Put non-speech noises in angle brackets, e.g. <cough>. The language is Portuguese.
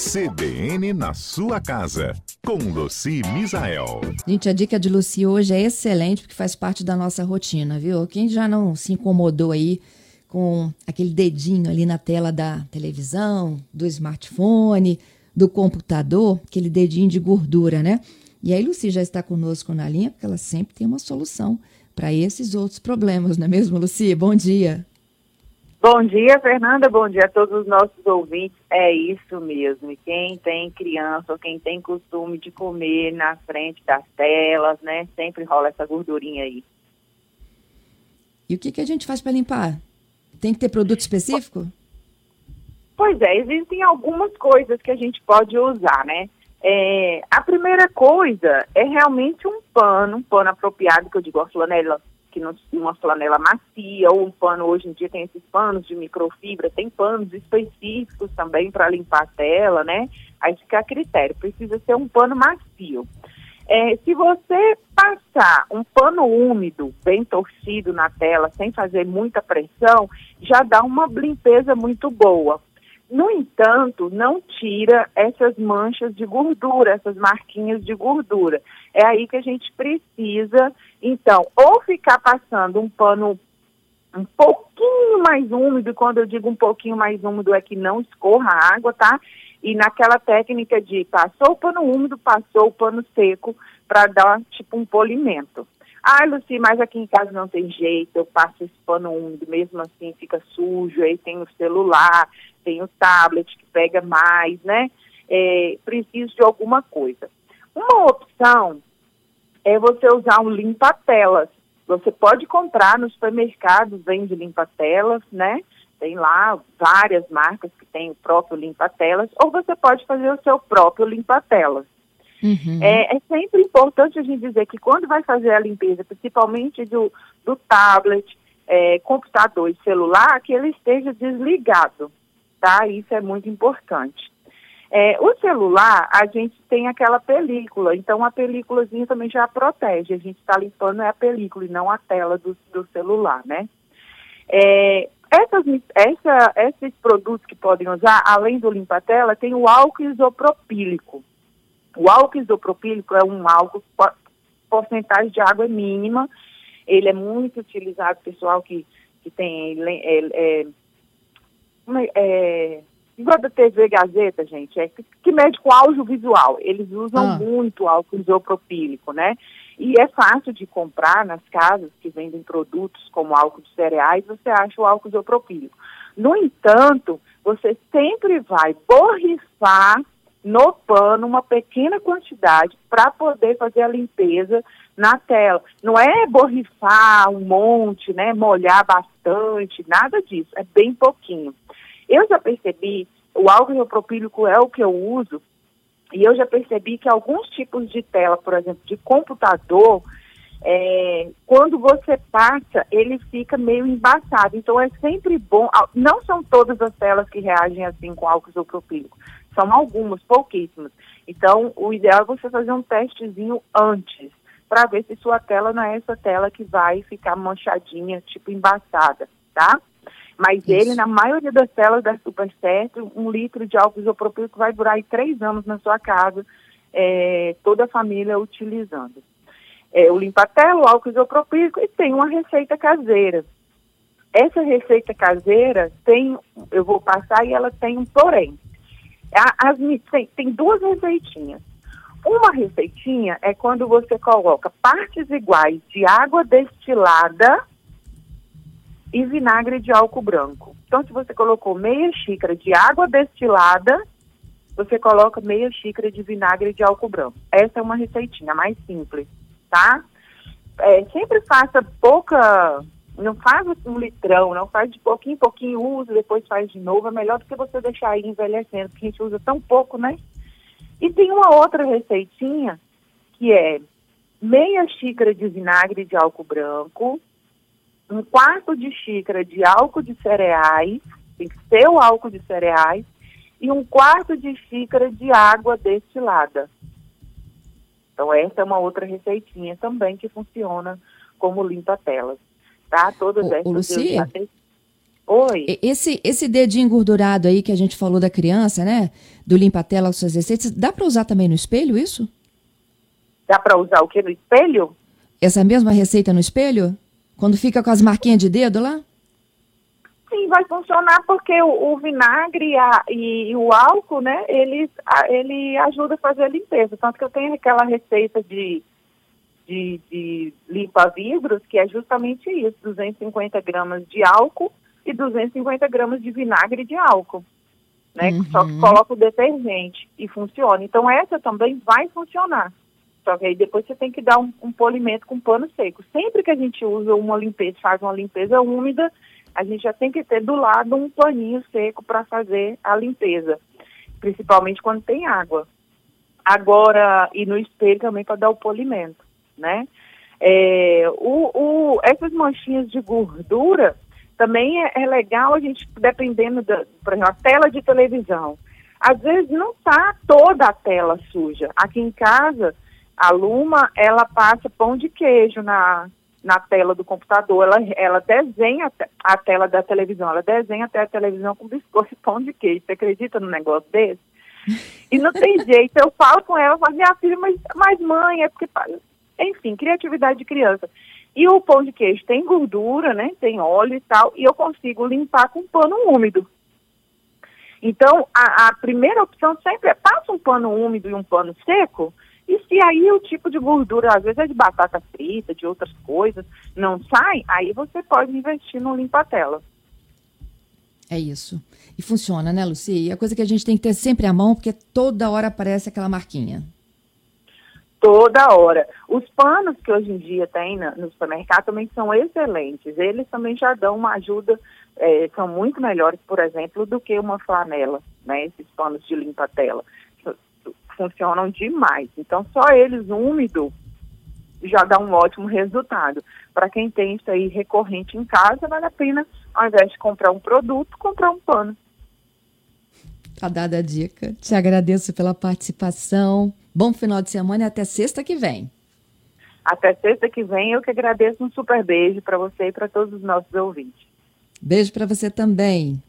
CBN na sua casa, com Luci Misael. Gente, a dica de Luci hoje é excelente porque faz parte da nossa rotina, viu? Quem já não se incomodou aí com aquele dedinho ali na tela da televisão, do smartphone, do computador, aquele dedinho de gordura, né? E aí, Luci já está conosco na linha porque ela sempre tem uma solução para esses outros problemas, não é mesmo, Luci? Bom dia. Bom dia, Fernanda. Bom dia a todos os nossos ouvintes. É isso mesmo. E quem tem criança ou quem tem costume de comer na frente das telas, né? Sempre rola essa gordurinha aí. E o que, que a gente faz para limpar? Tem que ter produto específico? Pois é, existem algumas coisas que a gente pode usar, né? É, a primeira coisa é realmente um pano, um pano apropriado, que eu digo a flanela que não uma flanela macia ou um pano, hoje em dia tem esses panos de microfibra, tem panos específicos também para limpar a tela, né? Aí fica a critério, precisa ser um pano macio. É, se você passar um pano úmido, bem torcido na tela, sem fazer muita pressão, já dá uma limpeza muito boa. No entanto, não tira essas manchas de gordura, essas marquinhas de gordura. É aí que a gente precisa, então, ou ficar passando um pano um pouquinho mais úmido, quando eu digo um pouquinho mais úmido é que não escorra a água, tá? E naquela técnica de passou o pano úmido, passou o pano seco, para dar tipo um polimento. Ah, Luci, mas aqui em casa não tem jeito, eu passo esse pano úmido, mesmo assim fica sujo, aí tem o celular, tem o tablet que pega mais, né? É, preciso de alguma coisa. Uma opção é você usar um limpa-telas. Você pode comprar no supermercado, vende limpa-telas, né? Tem lá várias marcas que tem o próprio limpa-telas, ou você pode fazer o seu próprio limpa-telas. Uhum. É, é, sempre importante a gente dizer que quando vai fazer a limpeza, principalmente do, do tablet, é, computador e celular, que ele esteja desligado, tá? Isso é muito importante. É, o celular, a gente tem aquela película, então a películazinha também já protege. A gente está limpando é a película e não a tela do, do celular, né? É, essas, essa, esses produtos que podem usar, além do limpa-tela, tem o álcool isopropílico. O álcool isopropílico é um álcool, porcentagem de água é mínima, ele é muito utilizado, pessoal que, que tem, é, é, é, igual da TV Gazeta, gente, é que, que mede com audiovisual, eles usam ah. muito álcool isopropílico, né? E é fácil de comprar nas casas que vendem produtos como álcool de cereais, você acha o álcool isopropílico. No entanto, você sempre vai borrifar no pano uma pequena quantidade para poder fazer a limpeza na tela. Não é borrifar um monte, né, molhar bastante, nada disso, é bem pouquinho. Eu já percebi, o álcool isopropílico é o que eu uso, e eu já percebi que alguns tipos de tela, por exemplo, de computador, é, quando você passa, ele fica meio embaçado. Então é sempre bom. Não são todas as telas que reagem assim com álcool isopropílico. São algumas, pouquíssimas. Então, o ideal é você fazer um testezinho antes, para ver se sua tela não é essa tela que vai ficar manchadinha, tipo embaçada, tá? Mas Isso. ele, na maioria das telas, dá super certo. Um litro de álcool isopropílico vai durar aí três anos na sua casa, é, toda a família utilizando. É, o limpa-tela, o álcool isopropílico e tem uma receita caseira. Essa receita caseira tem, eu vou passar e ela tem um porém. As, tem, tem duas receitinhas. Uma receitinha é quando você coloca partes iguais de água destilada e vinagre de álcool branco. Então, se você colocou meia xícara de água destilada, você coloca meia xícara de vinagre de álcool branco. Essa é uma receitinha mais simples, tá? É, sempre faça pouca não faz um litrão, não faz de pouquinho em pouquinho, usa, depois faz de novo. É melhor do que você deixar aí envelhecendo, porque a gente usa tão pouco, né? E tem uma outra receitinha, que é meia xícara de vinagre de álcool branco, um quarto de xícara de álcool de cereais, tem que ser o álcool de cereais, e um quarto de xícara de água destilada. Então, essa é uma outra receitinha também que funciona como limpa-telas tá? Todas o, essas. Lucia? Oi. Esse, esse dedinho engordurado aí que a gente falou da criança, né? Do limpa-tela aos seus receitas, dá para usar também no espelho isso? Dá para usar o que no espelho? Essa mesma receita no espelho? Quando fica com as marquinhas de dedo lá? Sim, vai funcionar porque o, o vinagre a, e, e, o álcool, né, ele, a, ele ajuda a fazer a limpeza. Tanto que eu tenho aquela receita de, de, de limpa-vidros, que é justamente isso, 250 gramas de álcool e 250 gramas de vinagre de álcool. Né, uhum. Só que coloca o detergente e funciona. Então essa também vai funcionar. Só que aí depois você tem que dar um, um polimento com pano seco. Sempre que a gente usa uma limpeza, faz uma limpeza úmida, a gente já tem que ter do lado um paninho seco para fazer a limpeza, principalmente quando tem água. Agora, e no espelho também para dar o polimento, né? É, o, o, essas manchinhas de gordura também é, é legal a gente, dependendo da, por exemplo, a tela de televisão. Às vezes não está toda a tela suja. Aqui em casa, a Luma, ela passa pão de queijo na, na tela do computador, ela, ela desenha a tela da televisão, ela desenha até a televisão com biscoito e pão de queijo. Você acredita num negócio desse? E não tem <laughs> jeito, eu falo com ela, falo, minha filha, mas, mas mãe, é porque. Enfim, criatividade de criança. E o pão de queijo tem gordura, né? Tem óleo e tal, e eu consigo limpar com pano úmido. Então, a, a primeira opção sempre é passa um pano úmido e um pano seco, se aí o tipo de gordura, às vezes é de batata frita, de outras coisas, não sai, aí você pode investir no limpa-tela. É isso. E funciona, né, Lucia? E a coisa que a gente tem que ter sempre à mão, porque toda hora aparece aquela marquinha. Toda hora. Os panos que hoje em dia tem no supermercado também são excelentes. Eles também já dão uma ajuda, é, são muito melhores, por exemplo, do que uma flanela, né? Esses panos de limpa-tela funcionam demais. Então, só eles úmido já dá um ótimo resultado. Para quem tem isso aí recorrente em casa, vale a pena, ao invés de comprar um produto, comprar um pano. Tá dada a dica. Te agradeço pela participação. Bom final de semana e até sexta que vem. Até sexta que vem, eu que agradeço um super beijo para você e para todos os nossos ouvintes. Beijo para você também.